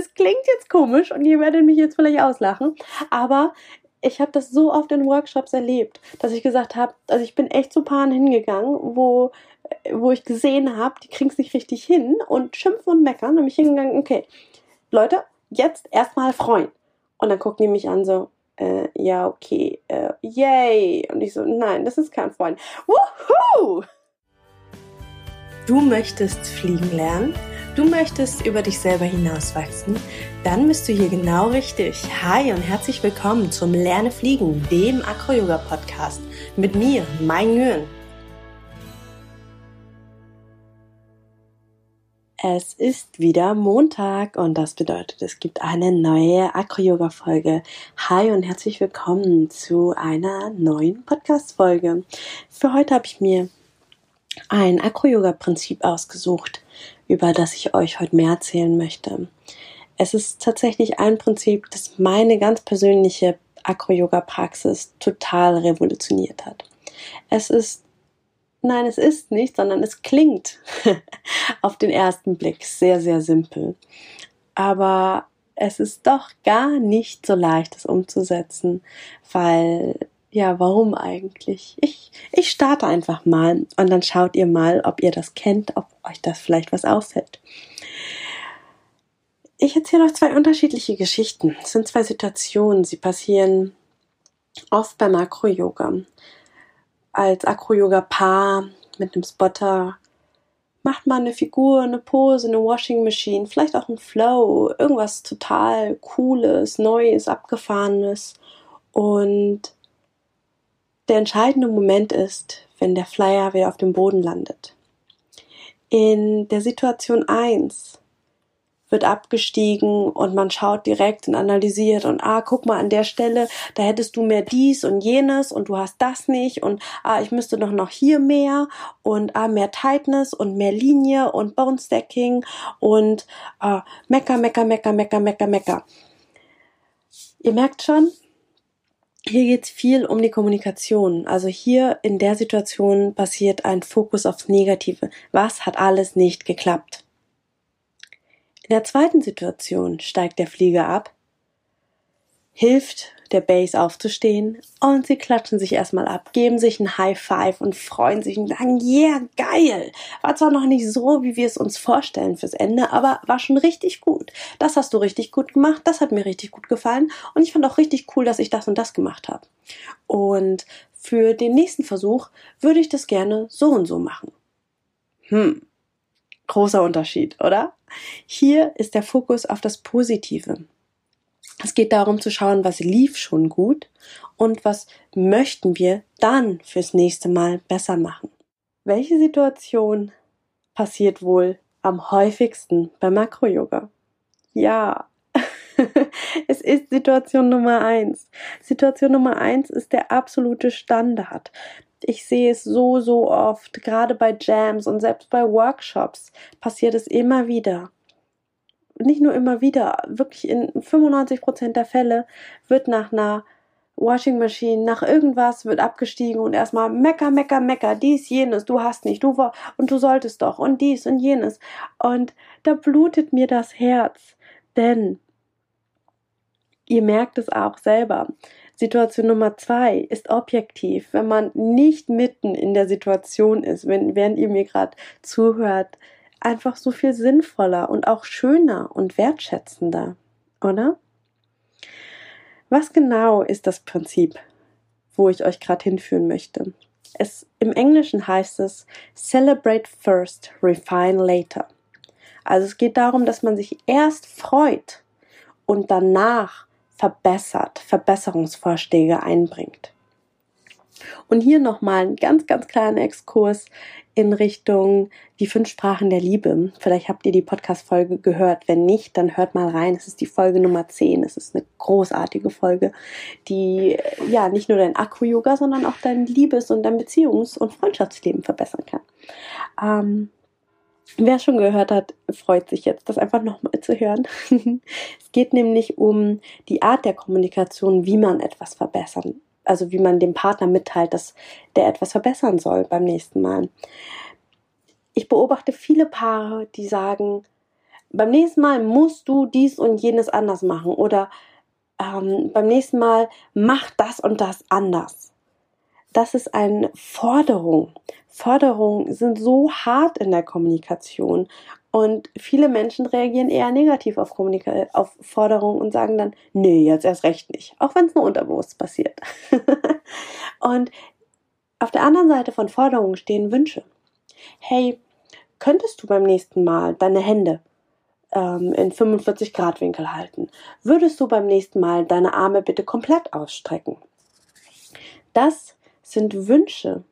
es klingt jetzt komisch und ihr werdet mich jetzt vielleicht auslachen, aber ich habe das so oft in Workshops erlebt, dass ich gesagt habe, also ich bin echt zu Paaren hingegangen, wo, wo ich gesehen habe, die kriegen es nicht richtig hin und schimpfen und meckern. Und mich hingegangen, okay, Leute, jetzt erstmal freuen. Und dann gucken die mich an so, äh, ja, okay, äh, yay. Und ich so, nein, das ist kein Freund. Woohoo! Du möchtest fliegen lernen? Du möchtest über dich selber hinauswachsen? Dann bist du hier genau richtig. Hi und herzlich willkommen zum Lerne Fliegen, dem Acro-Yoga-Podcast mit mir, Mai Nguyen. Es ist wieder Montag und das bedeutet, es gibt eine neue Acro-Yoga-Folge. Hi und herzlich willkommen zu einer neuen Podcast-Folge. Für heute habe ich mir ein Acro-Yoga-Prinzip ausgesucht, über das ich euch heute mehr erzählen möchte. Es ist tatsächlich ein Prinzip, das meine ganz persönliche Acro-Yoga-Praxis total revolutioniert hat. Es ist, nein, es ist nicht, sondern es klingt auf den ersten Blick sehr, sehr simpel. Aber es ist doch gar nicht so leicht, es umzusetzen, weil ja, warum eigentlich? Ich, ich starte einfach mal und dann schaut ihr mal, ob ihr das kennt, ob euch das vielleicht was auffällt. Ich erzähle euch zwei unterschiedliche Geschichten. Es sind zwei Situationen. Sie passieren oft beim Acro-Yoga. Als Acro-Yoga-Paar mit einem Spotter macht man eine Figur, eine Pose, eine Washing Machine, vielleicht auch ein Flow, irgendwas total Cooles, Neues, Abgefahrenes. Und der entscheidende Moment ist, wenn der Flyer wieder auf dem Boden landet. In der Situation 1 wird abgestiegen und man schaut direkt und analysiert und ah, guck mal an der Stelle, da hättest du mehr dies und jenes und du hast das nicht und ah, ich müsste doch noch hier mehr und ah, mehr Tightness und mehr Linie und Bone Stacking und ah, mecker, mecker, mecker, mecker, mecker, mecker. Ihr merkt schon, hier geht es viel um die Kommunikation. Also hier in der Situation passiert ein Fokus aufs Negative. Was hat alles nicht geklappt? In der zweiten Situation steigt der Flieger ab, hilft der Base aufzustehen und sie klatschen sich erstmal ab, geben sich ein High Five und freuen sich und sagen, yeah, geil. War zwar noch nicht so, wie wir es uns vorstellen fürs Ende, aber war schon richtig gut. Das hast du richtig gut gemacht, das hat mir richtig gut gefallen und ich fand auch richtig cool, dass ich das und das gemacht habe. Und für den nächsten Versuch würde ich das gerne so und so machen. Hm. Großer Unterschied, oder? Hier ist der Fokus auf das Positive. Es geht darum zu schauen, was lief schon gut und was möchten wir dann fürs nächste Mal besser machen. Welche Situation passiert wohl am häufigsten beim Makro-Yoga? Ja, es ist Situation Nummer eins. Situation Nummer eins ist der absolute Standard. Ich sehe es so, so oft, gerade bei Jams und selbst bei Workshops passiert es immer wieder nicht nur immer wieder, wirklich in 95 Prozent der Fälle wird nach einer Washing Machine, nach irgendwas wird abgestiegen und erstmal mecker, mecker, mecker, dies, jenes, du hast nicht, du war, und du solltest doch, und dies und jenes. Und da blutet mir das Herz, denn ihr merkt es auch selber. Situation Nummer zwei ist objektiv, wenn man nicht mitten in der Situation ist, wenn, während ihr mir gerade zuhört, einfach so viel sinnvoller und auch schöner und wertschätzender, oder? Was genau ist das Prinzip, wo ich euch gerade hinführen möchte? Es, Im Englischen heißt es Celebrate first, refine later. Also es geht darum, dass man sich erst freut und danach verbessert, Verbesserungsvorschläge einbringt. Und hier nochmal ein ganz, ganz kleiner Exkurs in Richtung die fünf Sprachen der Liebe. Vielleicht habt ihr die Podcast-Folge gehört. Wenn nicht, dann hört mal rein. Es ist die Folge Nummer 10. Es ist eine großartige Folge, die ja nicht nur dein Akku-Yoga, sondern auch dein Liebes- und dein Beziehungs- und Freundschaftsleben verbessern kann. Ähm, Wer schon gehört hat, freut sich jetzt, das einfach nochmal zu hören. es geht nämlich um die Art der Kommunikation, wie man etwas verbessern also wie man dem Partner mitteilt, dass der etwas verbessern soll beim nächsten Mal. Ich beobachte viele Paare, die sagen, beim nächsten Mal musst du dies und jenes anders machen oder ähm, beim nächsten Mal mach das und das anders. Das ist eine Forderung. Forderungen sind so hart in der Kommunikation und viele Menschen reagieren eher negativ auf, Kommunika auf Forderungen und sagen dann, nee, jetzt erst recht nicht, auch wenn es nur unterbewusst passiert. und auf der anderen Seite von Forderungen stehen Wünsche. Hey, könntest du beim nächsten Mal deine Hände ähm, in 45 Grad Winkel halten? Würdest du beim nächsten Mal deine Arme bitte komplett ausstrecken? Das sind Wünsche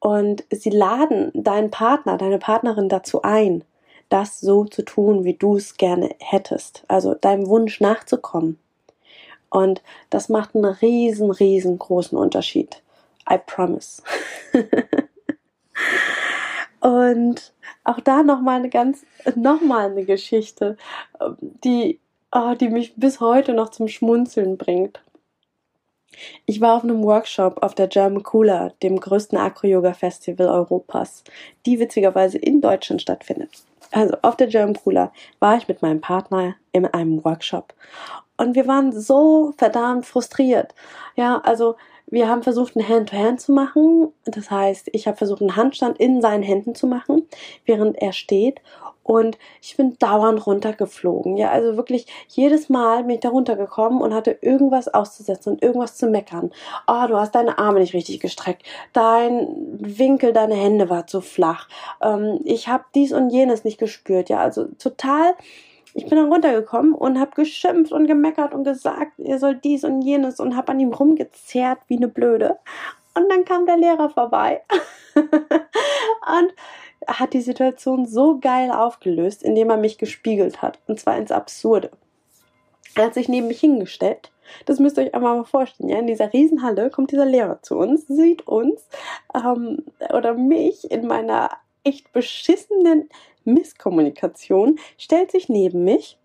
und sie laden deinen Partner, deine Partnerin dazu ein, das so zu tun, wie du es gerne hättest. Also deinem Wunsch nachzukommen. Und das macht einen riesen, riesengroßen Unterschied. I promise. Und auch da nochmal eine ganz, nochmal eine Geschichte, die, oh, die mich bis heute noch zum Schmunzeln bringt. Ich war auf einem Workshop auf der German Cooler, dem größten Acro-Yoga-Festival Europas, die witzigerweise in Deutschland stattfindet. Also auf der German Cooler war ich mit meinem Partner in einem Workshop. Und wir waren so verdammt frustriert. Ja, also wir haben versucht, ein Hand-to-Hand -Hand zu machen. Das heißt, ich habe versucht, einen Handstand in seinen Händen zu machen, während er steht. Und ich bin dauernd runtergeflogen. Ja, also wirklich jedes Mal bin ich da runtergekommen und hatte irgendwas auszusetzen und irgendwas zu meckern. Oh, du hast deine Arme nicht richtig gestreckt. Dein Winkel, deine Hände war zu flach. Ähm, ich habe dies und jenes nicht gespürt. Ja, also total ich bin dann runtergekommen und habe geschimpft und gemeckert und gesagt, ihr sollt dies und jenes und habe an ihm rumgezerrt wie eine Blöde. Und dann kam der Lehrer vorbei und hat die Situation so geil aufgelöst, indem er mich gespiegelt hat. Und zwar ins Absurde. Er hat sich neben mich hingestellt. Das müsst ihr euch einmal mal vorstellen. Ja? In dieser Riesenhalle kommt dieser Lehrer zu uns, sieht uns ähm, oder mich in meiner echt beschissenen Misskommunikation, stellt sich neben mich,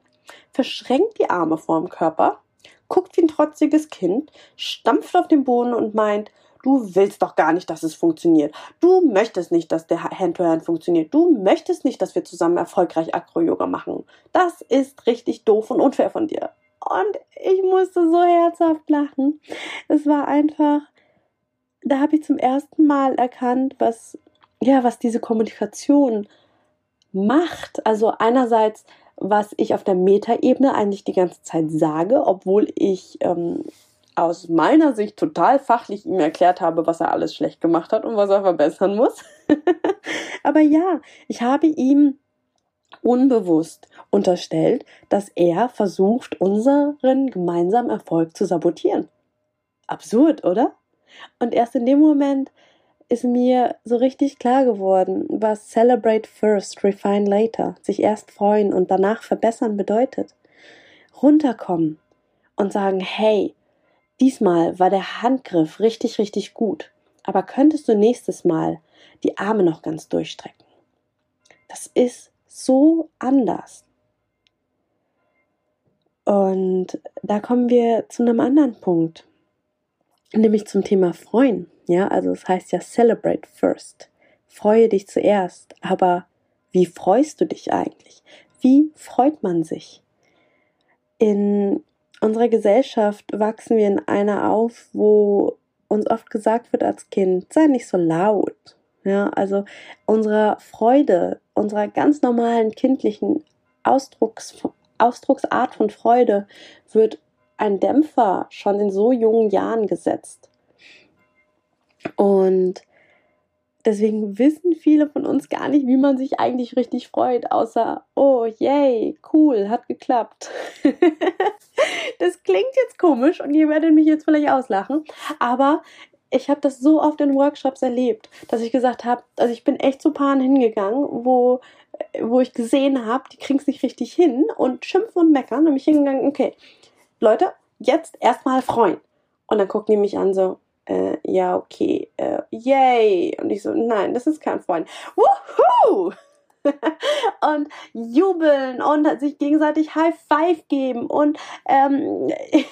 verschränkt die Arme vorm Körper, guckt wie ein trotziges Kind, stampft auf den Boden und meint, du willst doch gar nicht, dass es funktioniert. Du möchtest nicht, dass der Hand-to-Hand -Hand funktioniert. Du möchtest nicht, dass wir zusammen erfolgreich Acro-Yoga machen. Das ist richtig doof und unfair von dir. Und ich musste so herzhaft lachen. Es war einfach, da habe ich zum ersten Mal erkannt, was, ja, was diese Kommunikation macht. Also einerseits, was ich auf der Metaebene eigentlich die ganze Zeit sage, obwohl ich ähm, aus meiner Sicht total fachlich ihm erklärt habe, was er alles schlecht gemacht hat und was er verbessern muss. Aber ja, ich habe ihm unbewusst unterstellt, dass er versucht, unseren gemeinsamen Erfolg zu sabotieren. Absurd, oder? Und erst in dem Moment ist mir so richtig klar geworden, was Celebrate First, Refine Later, sich erst freuen und danach verbessern bedeutet. Runterkommen und sagen, hey, diesmal war der Handgriff richtig, richtig gut, aber könntest du nächstes Mal die Arme noch ganz durchstrecken? Das ist so anders. Und da kommen wir zu einem anderen Punkt, nämlich zum Thema Freuen. Ja, also es heißt ja celebrate first. Freue dich zuerst. Aber wie freust du dich eigentlich? Wie freut man sich? In unserer Gesellschaft wachsen wir in einer auf, wo uns oft gesagt wird als Kind, sei nicht so laut. Ja, also unserer Freude, unserer ganz normalen kindlichen Ausdrucks, Ausdrucksart von Freude wird ein Dämpfer schon in so jungen Jahren gesetzt. Und deswegen wissen viele von uns gar nicht, wie man sich eigentlich richtig freut, außer, oh, yay, cool, hat geklappt. das klingt jetzt komisch und ihr werdet mich jetzt vielleicht auslachen, aber ich habe das so oft in Workshops erlebt, dass ich gesagt habe, also ich bin echt zu Paaren hingegangen, wo, wo ich gesehen habe, die kriegen es nicht richtig hin und schimpfen und meckern und mich hingegangen, okay, Leute, jetzt erstmal freuen. Und dann gucken die mich an so, äh, ja, okay, äh, yay. Und ich so, nein, das ist kein Freund. Wuhu! und jubeln und sich gegenseitig High Five geben. Und ähm,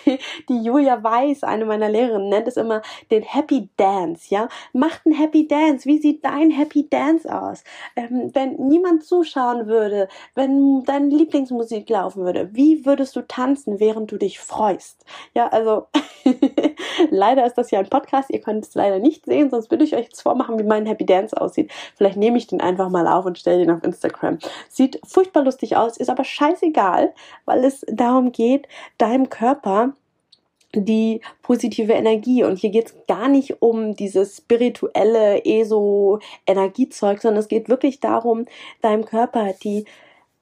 die Julia Weiß, eine meiner Lehrerinnen, nennt es immer den Happy Dance. Ja, macht einen Happy Dance. Wie sieht dein Happy Dance aus? Ähm, wenn niemand zuschauen würde, wenn deine Lieblingsmusik laufen würde, wie würdest du tanzen, während du dich freust? Ja, also leider ist das ja ein Podcast. Ihr könnt es leider nicht sehen, sonst würde ich euch jetzt vormachen, wie mein Happy Dance aussieht. Vielleicht nehme ich den einfach mal auf und stelle den auf Instagram. Sieht furchtbar lustig aus, ist aber scheißegal, weil es darum geht, deinem Körper die positive Energie. Und hier geht es gar nicht um dieses spirituelle ESO-Energiezeug, sondern es geht wirklich darum, deinem Körper die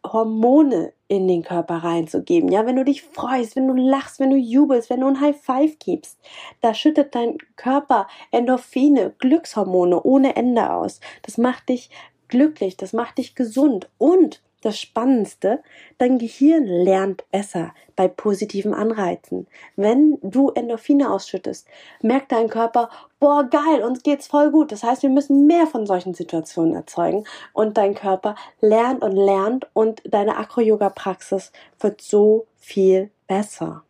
Hormone in den Körper reinzugeben. Ja, wenn du dich freust, wenn du lachst, wenn du jubelst, wenn du ein High Five gibst, da schüttet dein Körper Endorphine, Glückshormone ohne Ende aus. Das macht dich glücklich, das macht dich gesund und das Spannendste, dein Gehirn lernt besser bei positiven Anreizen. Wenn du Endorphine ausschüttest, merkt dein Körper, boah, geil, uns geht's voll gut. Das heißt, wir müssen mehr von solchen Situationen erzeugen und dein Körper lernt und lernt und deine Acro-Yoga-Praxis wird so viel besser.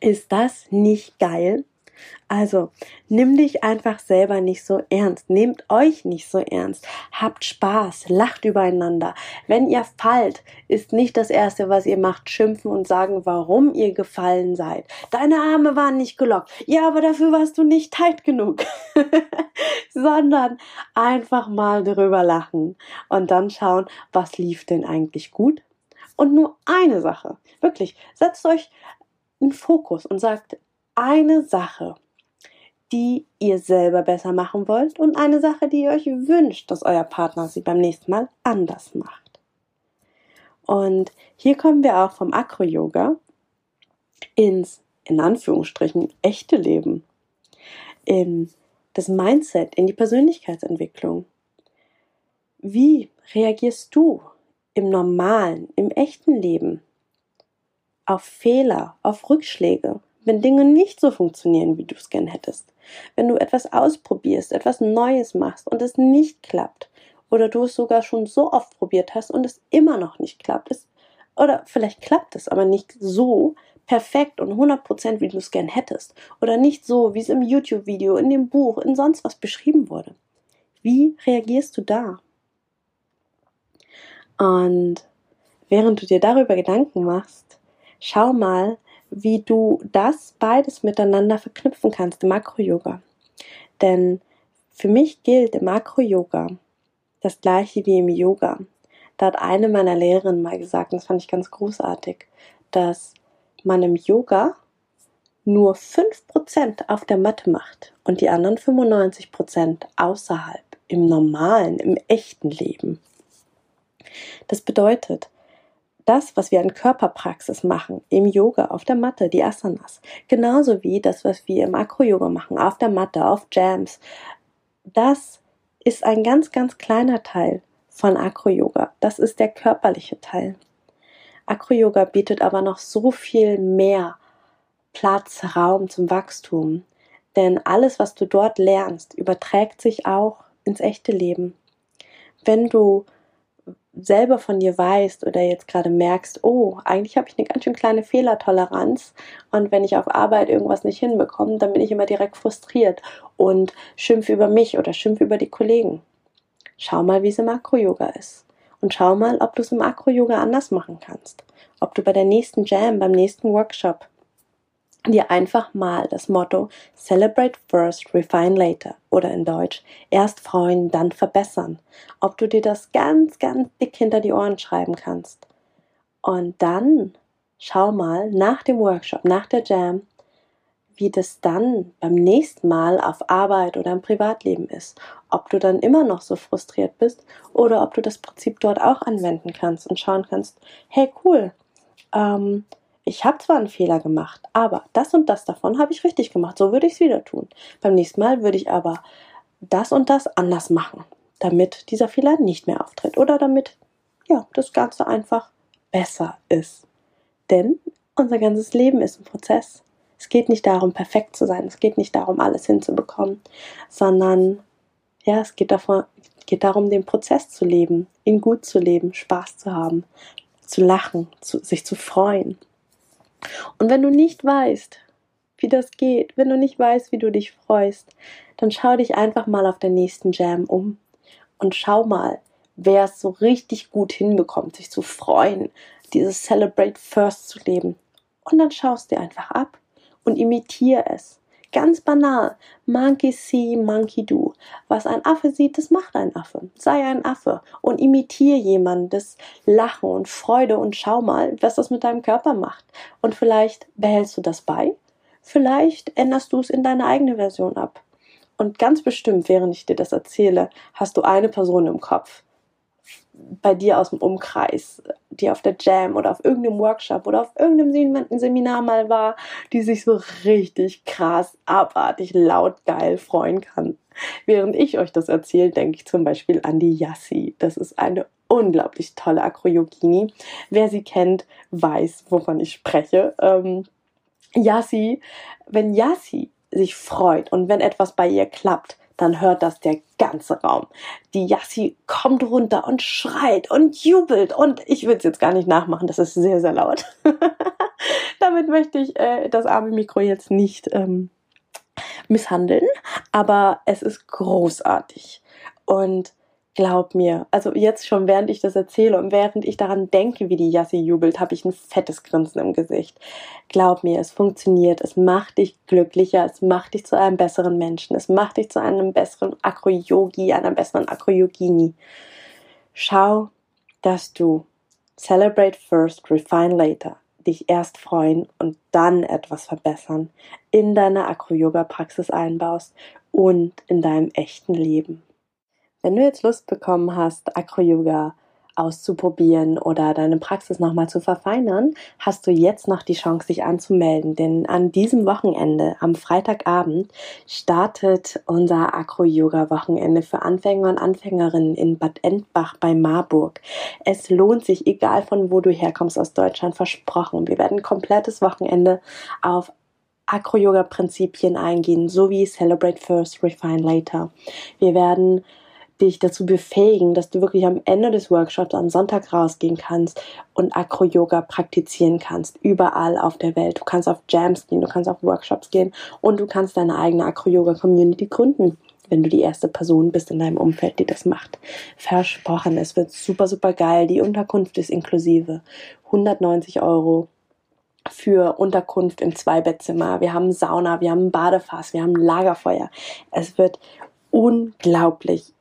Ist das nicht geil? Also, nimm dich einfach selber nicht so ernst. Nehmt euch nicht so ernst. Habt Spaß, lacht übereinander. Wenn ihr fallt, ist nicht das erste, was ihr macht, schimpfen und sagen, warum ihr gefallen seid. Deine Arme waren nicht gelockt. Ja, aber dafür warst du nicht tight genug. Sondern einfach mal drüber lachen und dann schauen, was lief denn eigentlich gut? Und nur eine Sache. Wirklich, setzt euch einen Fokus und sagt, eine Sache, die ihr selber besser machen wollt und eine Sache, die ihr euch wünscht, dass euer Partner sie beim nächsten Mal anders macht. Und hier kommen wir auch vom Acro-Yoga ins, in Anführungsstrichen, echte Leben, in das Mindset, in die Persönlichkeitsentwicklung. Wie reagierst du im normalen, im echten Leben auf Fehler, auf Rückschläge? Wenn Dinge nicht so funktionieren, wie du es gern hättest. Wenn du etwas ausprobierst, etwas Neues machst und es nicht klappt. Oder du es sogar schon so oft probiert hast und es immer noch nicht klappt. Es, oder vielleicht klappt es aber nicht so perfekt und 100% wie du es gern hättest. Oder nicht so, wie es im YouTube-Video, in dem Buch, in sonst was beschrieben wurde. Wie reagierst du da? Und während du dir darüber Gedanken machst, schau mal, wie du das beides miteinander verknüpfen kannst im Makro-Yoga. Denn für mich gilt im Makro-Yoga das gleiche wie im Yoga. Da hat eine meiner Lehrerinnen mal gesagt, und das fand ich ganz großartig, dass man im Yoga nur 5% auf der Matte macht und die anderen 95% außerhalb, im normalen, im echten Leben. Das bedeutet, das, was wir an Körperpraxis machen, im Yoga, auf der Matte, die Asanas, genauso wie das, was wir im Akro-Yoga machen, auf der Matte, auf Jams, das ist ein ganz, ganz kleiner Teil von Akro-Yoga. Das ist der körperliche Teil. Akro-Yoga bietet aber noch so viel mehr Platz, Raum zum Wachstum. Denn alles, was du dort lernst, überträgt sich auch ins echte Leben. Wenn du selber von dir weißt oder jetzt gerade merkst, oh, eigentlich habe ich eine ganz schön kleine Fehlertoleranz und wenn ich auf Arbeit irgendwas nicht hinbekomme, dann bin ich immer direkt frustriert und schimpfe über mich oder schimpfe über die Kollegen. Schau mal, wie es im Akro-Yoga ist. Und schau mal, ob du es im Akro-Yoga anders machen kannst. Ob du bei der nächsten Jam, beim nächsten Workshop dir einfach mal das Motto Celebrate First, Refine Later oder in Deutsch erst freuen, dann verbessern. Ob du dir das ganz, ganz dick hinter die Ohren schreiben kannst. Und dann schau mal nach dem Workshop, nach der Jam, wie das dann beim nächsten Mal auf Arbeit oder im Privatleben ist. Ob du dann immer noch so frustriert bist oder ob du das Prinzip dort auch anwenden kannst und schauen kannst, hey cool, ähm, ich habe zwar einen Fehler gemacht, aber das und das davon habe ich richtig gemacht. So würde ich es wieder tun. Beim nächsten Mal würde ich aber das und das anders machen, damit dieser Fehler nicht mehr auftritt oder damit ja, das Ganze einfach besser ist. Denn unser ganzes Leben ist ein Prozess. Es geht nicht darum, perfekt zu sein. Es geht nicht darum, alles hinzubekommen, sondern Ja, es geht, davon, geht darum, den Prozess zu leben, ihn gut zu leben, Spaß zu haben, zu lachen, zu, sich zu freuen. Und wenn du nicht weißt, wie das geht, wenn du nicht weißt, wie du dich freust, dann schau dich einfach mal auf der nächsten Jam um und schau mal, wer es so richtig gut hinbekommt, sich zu freuen, dieses Celebrate First zu leben. Und dann schaust dir einfach ab und imitiere es. Ganz banal. Monkey see, monkey do. Was ein Affe sieht, das macht ein Affe. Sei ein Affe und imitiere jemandes Lachen und Freude und schau mal, was das mit deinem Körper macht. Und vielleicht behältst du das bei. Vielleicht änderst du es in deine eigene Version ab. Und ganz bestimmt, während ich dir das erzähle, hast du eine Person im Kopf, bei dir aus dem Umkreis, die auf der Jam oder auf irgendeinem Workshop oder auf irgendeinem Seminar mal war, die sich so richtig krass, abartig, laut, geil freuen kann. Während ich euch das erzähle, denke ich zum Beispiel an die Yassi. Das ist eine unglaublich tolle Akrojogini. Wer sie kennt, weiß, wovon ich spreche. Ähm, Yassi, wenn Yassi sich freut und wenn etwas bei ihr klappt, dann hört das der ganze Raum. Die Yassi kommt runter und schreit und jubelt und ich will es jetzt gar nicht nachmachen, das ist sehr, sehr laut. Damit möchte ich äh, das arme Mikro jetzt nicht ähm, misshandeln, aber es ist großartig. Und Glaub mir, also jetzt schon während ich das erzähle und während ich daran denke, wie die Yassi jubelt, habe ich ein fettes Grinsen im Gesicht. Glaub mir, es funktioniert, es macht dich glücklicher, es macht dich zu einem besseren Menschen, es macht dich zu einem besseren Akro-Yogi, einer besseren Akro-Yogini. Schau, dass du celebrate first, refine later, dich erst freuen und dann etwas verbessern, in deine Akro-Yoga-Praxis einbaust und in deinem echten Leben. Wenn du jetzt Lust bekommen hast, Acro-Yoga auszuprobieren oder deine Praxis nochmal zu verfeinern, hast du jetzt noch die Chance, dich anzumelden. Denn an diesem Wochenende, am Freitagabend, startet unser Acro-Yoga-Wochenende für Anfänger und Anfängerinnen in Bad Endbach bei Marburg. Es lohnt sich, egal von wo du herkommst aus Deutschland, versprochen. Wir werden ein komplettes Wochenende auf Acro-Yoga-Prinzipien eingehen, sowie Celebrate First, Refine Later. Wir werden dich dazu befähigen, dass du wirklich am Ende des Workshops am Sonntag rausgehen kannst und Acro-Yoga praktizieren kannst, überall auf der Welt. Du kannst auf Jams gehen, du kannst auf Workshops gehen und du kannst deine eigene Acro-Yoga-Community gründen, wenn du die erste Person bist in deinem Umfeld, die das macht. Versprochen, es wird super, super geil. Die Unterkunft ist inklusive. 190 Euro für Unterkunft im Zweibettzimmer. Wir haben Sauna, wir haben Badefass, wir haben Lagerfeuer. Es wird unglaublich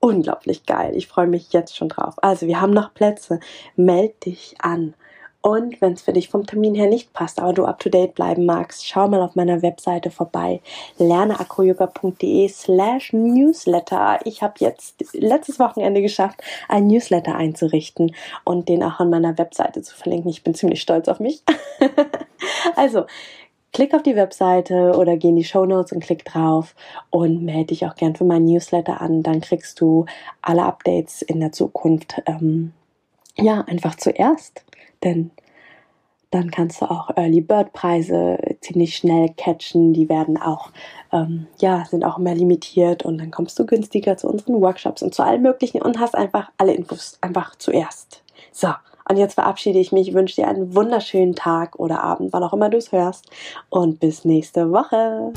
unglaublich geil. Ich freue mich jetzt schon drauf. Also, wir haben noch Plätze. Meld dich an. Und wenn es für dich vom Termin her nicht passt, aber du up to date bleiben magst, schau mal auf meiner Webseite vorbei. lerneakroyoga.de slash newsletter. Ich habe jetzt letztes Wochenende geschafft, einen Newsletter einzurichten und den auch an meiner Webseite zu verlinken. Ich bin ziemlich stolz auf mich. also, klick auf die Webseite oder geh in die Show Notes und klick drauf und melde dich auch gern für meinen Newsletter an. Dann kriegst du alle Updates in der Zukunft ähm, ja einfach zuerst, denn dann kannst du auch Early Bird Preise ziemlich schnell catchen. Die werden auch, ähm, ja, sind auch mehr limitiert und dann kommst du günstiger zu unseren Workshops und zu allen möglichen und hast einfach alle Infos einfach zuerst. So, und jetzt verabschiede ich mich, wünsche dir einen wunderschönen Tag oder Abend, wann auch immer du es hörst. Und bis nächste Woche.